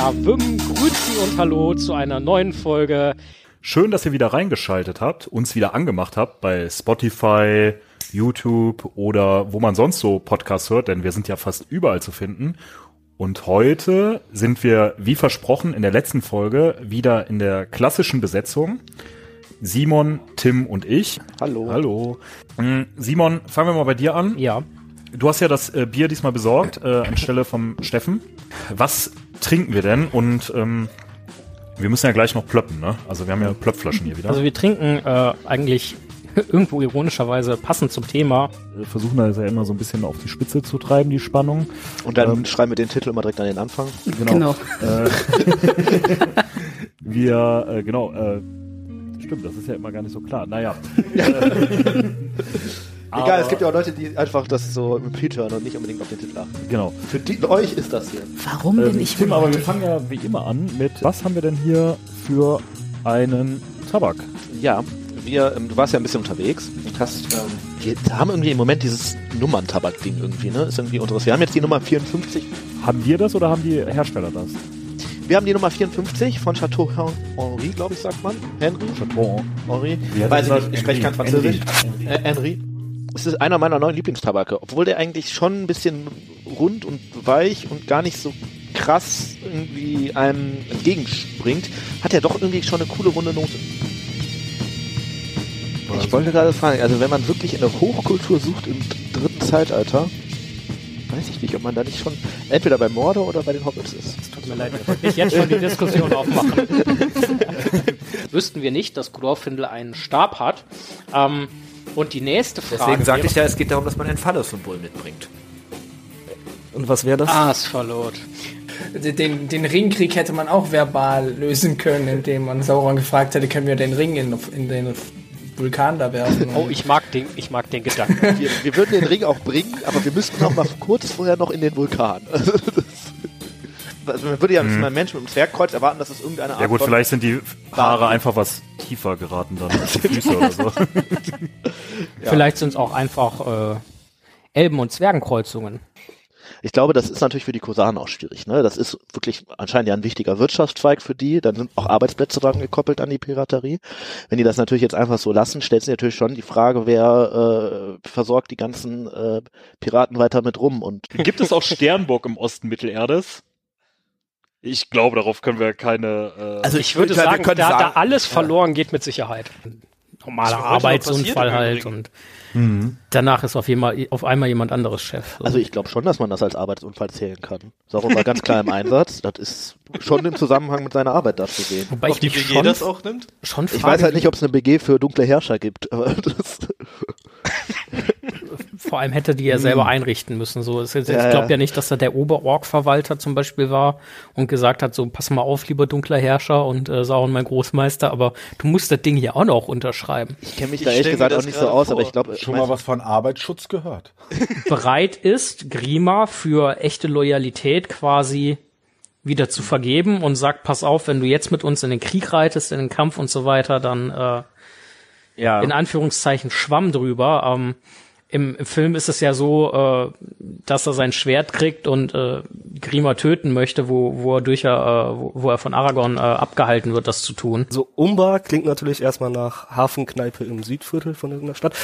Ja, Wim, Grüezi und Hallo zu einer neuen Folge. Schön, dass ihr wieder reingeschaltet habt, uns wieder angemacht habt bei Spotify, YouTube oder wo man sonst so Podcasts hört, denn wir sind ja fast überall zu finden. Und heute sind wir, wie versprochen, in der letzten Folge wieder in der klassischen Besetzung. Simon, Tim und ich. Hallo. Hallo. Mm, Simon, fangen wir mal bei dir an. Ja. Du hast ja das äh, Bier diesmal besorgt, äh, anstelle vom Steffen. Was trinken wir denn? Und ähm, wir müssen ja gleich noch plöppen, ne? Also wir haben ja Plöppflaschen hier wieder. Also wir trinken äh, eigentlich irgendwo ironischerweise passend zum Thema. Wir versuchen das ja immer so ein bisschen auf die Spitze zu treiben, die Spannung. Und dann Ähm, schreiben wir den Titel immer direkt an den Anfang. Genau. Äh, wir, äh, genau, äh, stimmt, das ist ja immer gar nicht so klar. Naja. Egal, es gibt ja auch Leute, die einfach das so repeat hören und nicht unbedingt auf den Titel achten. Genau. Für die, euch ist das hier. Warum Ähm, bin ich Tim, aber wir fangen ja wie immer an mit, was haben wir denn hier für einen Tabak? Ja, wir, ähm, du warst ja ein bisschen unterwegs und hast, ähm, wir haben irgendwie im Moment dieses Nummerntabak-Ding irgendwie, ne? Ist irgendwie unseres. Wir haben jetzt die Nummer 54. Haben wir das oder haben die Hersteller das? Wir haben die Nummer 54 von Chateau Henri, glaube ich, sagt man. Henry? Chateau. Henri? Weiß ich nicht, ich spreche kein Henry. Französisch. Äh, Henri. Es ist einer meiner neuen Lieblingstabake, obwohl der eigentlich schon ein bisschen rund und weich und gar nicht so krass irgendwie einem entgegenspringt, hat er doch irgendwie schon eine coole runde Note. Ich wollte gerade fragen, also wenn man wirklich eine Hochkultur sucht im dritten Zeitalter, weiß ich nicht, ob man da nicht schon entweder bei Morde oder bei den Hobbits ist. Tut mir leid, ich jetzt schon die Diskussion aufmachen. Wüssten wir nicht, dass Glorfindel einen Stab hat. Ähm, und die nächste Frage. Deswegen sagte ich ja, es geht darum, dass man ein Phallus-Symbol mitbringt. Und was wäre das? Asphalot. Den, den Ringkrieg hätte man auch verbal lösen können, indem man Sauron gefragt hätte, können wir den Ring in, in den Vulkan da werfen. Oh, ich mag den, ich mag den Gedanken. Wir, wir würden den Ring auch bringen, aber wir müssten auch mal kurz vorher noch in den Vulkan. Also, man würde ja mhm. ein Mensch mit einem Zwergkreuz erwarten, dass es irgendeine Art Ja gut, vielleicht sind die Haare einfach was tiefer geraten dann als die Füße oder so. Vielleicht sind es auch einfach äh, Elben- und Zwergenkreuzungen. Ich glaube, das ist natürlich für die Kosanen auch schwierig. Ne? Das ist wirklich anscheinend ja ein wichtiger Wirtschaftszweig für die. Dann sind auch Arbeitsplätze dran gekoppelt an die Piraterie. Wenn die das natürlich jetzt einfach so lassen, stellt sich natürlich schon die Frage, wer äh, versorgt die ganzen äh, Piraten weiter mit rum. Und Gibt es auch Sternburg im Osten Mittelerdes? Ich glaube, darauf können wir keine. Äh, Also Ich würde sagen, da, da sagen- alles verloren geht mit Sicherheit. Normaler Arbeitsunfall halt und danach ist auf, jeden, auf einmal jemand anderes Chef. also ich glaube schon, dass man das als Arbeitsunfall zählen kann. Sauron war ganz klar im Einsatz. Das ist schon im Zusammenhang mit seiner Arbeit da zu sehen. Wobei ich mich schon, auch nimmt? schon Ich weiß halt nicht, ob es eine BG für dunkle Herrscher gibt, aber das, vor allem hätte die ja selber einrichten müssen. So, es Ja, ich glaube ja. nicht, dass da der Oberorg-Verwalter zum Beispiel war und gesagt hat, so pass mal auf, lieber dunkler Herrscher und äh, Sauron mein Großmeister, aber du musst das Ding hier auch noch unterschreiben. ich kenne mich Ich da ehrlich gesagt auch das nicht so gerade aus, vor. aber ich glaube, Schon mal was von Arbeitsschutz gehört. bereit ist, Grima für echte Loyalität quasi wieder zu vergeben und sagt, pass auf, wenn du jetzt mit uns in den Krieg reitest, in den Kampf und so weiter, dann äh, Ja. in Anführungszeichen Schwamm drüber. Ähm, im, Im Film ist es ja so, äh, dass er sein Schwert kriegt und äh, Grima töten möchte, wo, wo er durch, äh, wo, wo er von Aragorn äh, abgehalten wird, das zu tun. So, Umbar klingt natürlich erstmal nach Hafenkneipe im Südviertel von irgendeiner Stadt.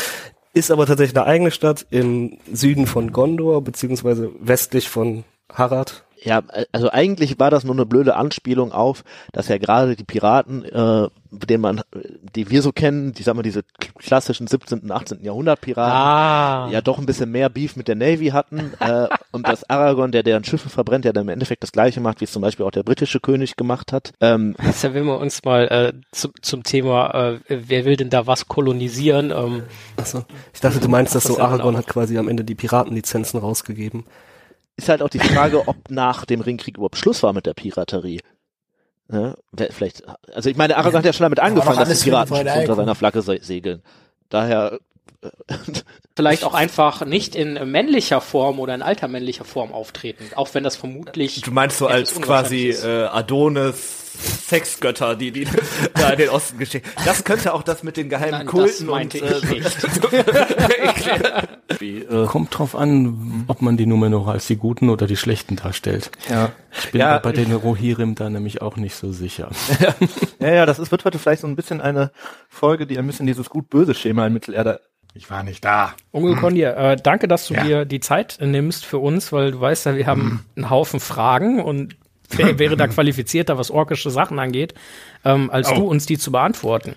Ist aber tatsächlich eine eigene Stadt im Süden von Gondor, beziehungsweise westlich von Harad. Ja, also eigentlich war das nur eine blöde Anspielung auf, dass ja gerade die Piraten, äh, den man, die wir so kennen, die sagen wir diese klassischen 17. und 18. Jahrhundert Piraten, Ah, ja doch ein bisschen mehr Beef mit der Navy hatten äh, und dass Aragorn, der deren Schiffe verbrennt, ja dann im Endeffekt das gleiche macht, wie es zum Beispiel auch der britische König gemacht hat. Ähm, Deshalb wenn wir uns mal äh, zu, zum Thema, äh, wer will denn da was kolonisieren? Ähm, Achso. Ich dachte, du meinst, dass Das so ja Aragorn hat quasi am Ende die Piratenlizenzen rausgegeben. Ist halt auch die Frage, ob nach dem Ringkrieg überhaupt Schluss war mit der Piraterie. Wer- vielleicht, also ich meine, Aragorn hat ja schon damit angefangen, dass die Piraten unter seiner Flagge se segeln. Daher, vielleicht auch einfach nicht in männlicher Form oder in alter männlicher Form auftreten, auch wenn das vermutlich Du meinst so als quasi äh, Adonis Sexgötter, die die da in den Osten geschickt. Das könnte auch das mit den geheimen Nein, Kulten das meinte und ich nicht. Wie, äh, Kommt drauf an, ob man die Numenora als die Guten oder die Schlechten darstellt. ja. Ich bin Ja, bei den Rohirrim da nämlich auch nicht so sicher. Ja, ja, das ist, wird heute vielleicht so ein bisschen eine Folge, die ein bisschen dieses Gut-Böse-Schema in Mittelerde. Ich war nicht da. Onkel Kondir, äh, danke, dass du Ja. dir die Zeit nimmst für uns, weil du weißt ja, wir haben einen Haufen Fragen und wäre da qualifizierter, was orkische Sachen angeht, ähm, als du uns die zu beantworten.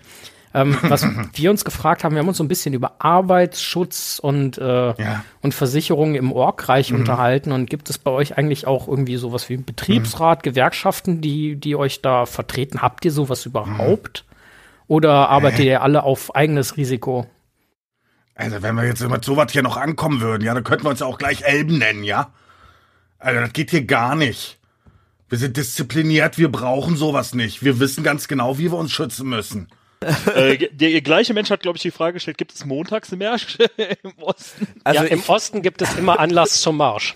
Ähm, was wir uns gefragt haben, wir haben uns so ein bisschen über Arbeitsschutz und, äh, Ja. und Versicherungen im Orkreich unterhalten. Und gibt es bei euch eigentlich auch irgendwie sowas wie Betriebsrat, Gewerkschaften, die, die euch da vertreten? Habt ihr sowas überhaupt? Oder arbeitet ihr alle auf eigenes Risiko? Also, wenn wir jetzt mit sowas hier noch ankommen würden, ja, dann könnten wir uns ja auch gleich Elben nennen, ja? Also, das geht hier gar nicht. Wir sind diszipliniert, wir brauchen sowas nicht. Wir wissen ganz genau, wie wir uns schützen müssen. äh, der gleiche Mensch hat, glaube ich, die Frage gestellt, gibt es Montagsmärsche im Osten? Also ja, im Osten gibt es immer Anlass zum Marsch.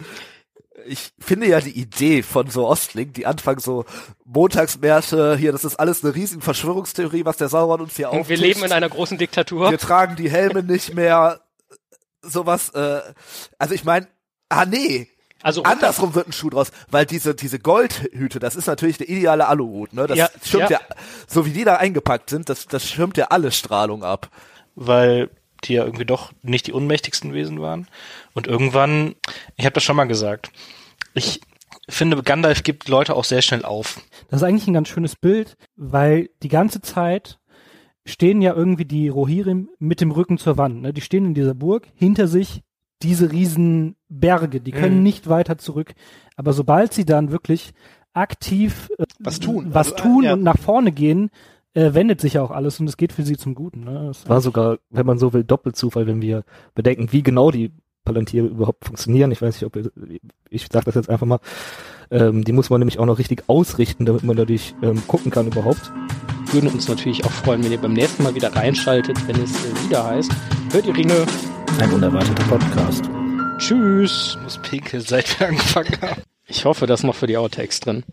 ich finde ja die Idee von so Ostling, die anfangen so Montagsmärsche, hier, das ist alles eine riesen Verschwörungstheorie, was der Sauron uns hier Und wir auftischt. leben in einer großen Diktatur. Wir tragen die Helme nicht mehr, sowas, äh, also ich meine, ah nee, Also andersrum wird ein Schuh draus, weil diese, diese Goldhüte, das ist natürlich der ideale Aluhut, ne, das Ja, schirmt ja. ja. so wie die da eingepackt sind, das, das schirmt ja alle Strahlung ab. weil die ja irgendwie doch nicht die unmächtigsten Wesen waren. Und irgendwann, ich habe das schon mal gesagt, ich finde, Gandalf gibt Leute auch sehr schnell auf. Das ist eigentlich ein ganz schönes Bild, weil die ganze Zeit stehen ja irgendwie die Rohirrim mit dem Rücken zur Wand. Ne? Die stehen in dieser Burg, hinter sich diese riesen Berge, die können Mhm. nicht weiter zurück. Aber sobald sie dann wirklich aktiv äh, Was tun. was Also, tun äh, ja. und nach vorne gehen, äh, wendet sich ja auch alles und es geht für sie zum Guten. Ne? Das War sogar, wenn man so will, Doppelzufall, wenn wir bedenken, wie genau die Palantiere überhaupt funktionieren. Ich weiß nicht, ob ihr, ich sage das jetzt einfach mal. Ähm, die muss man nämlich auch noch richtig ausrichten, damit man dadurch ähm, gucken kann überhaupt. würden uns natürlich auch freuen, wenn ihr beim nächsten Mal wieder reinschaltet, wenn es äh, wieder heißt. Hört ihr Ringe? Ein unerwarteter Podcast. Tschüss. Ich muss pinkeln, seit wir angefangen haben. Ich hoffe, das ist noch für die Outtakes drin.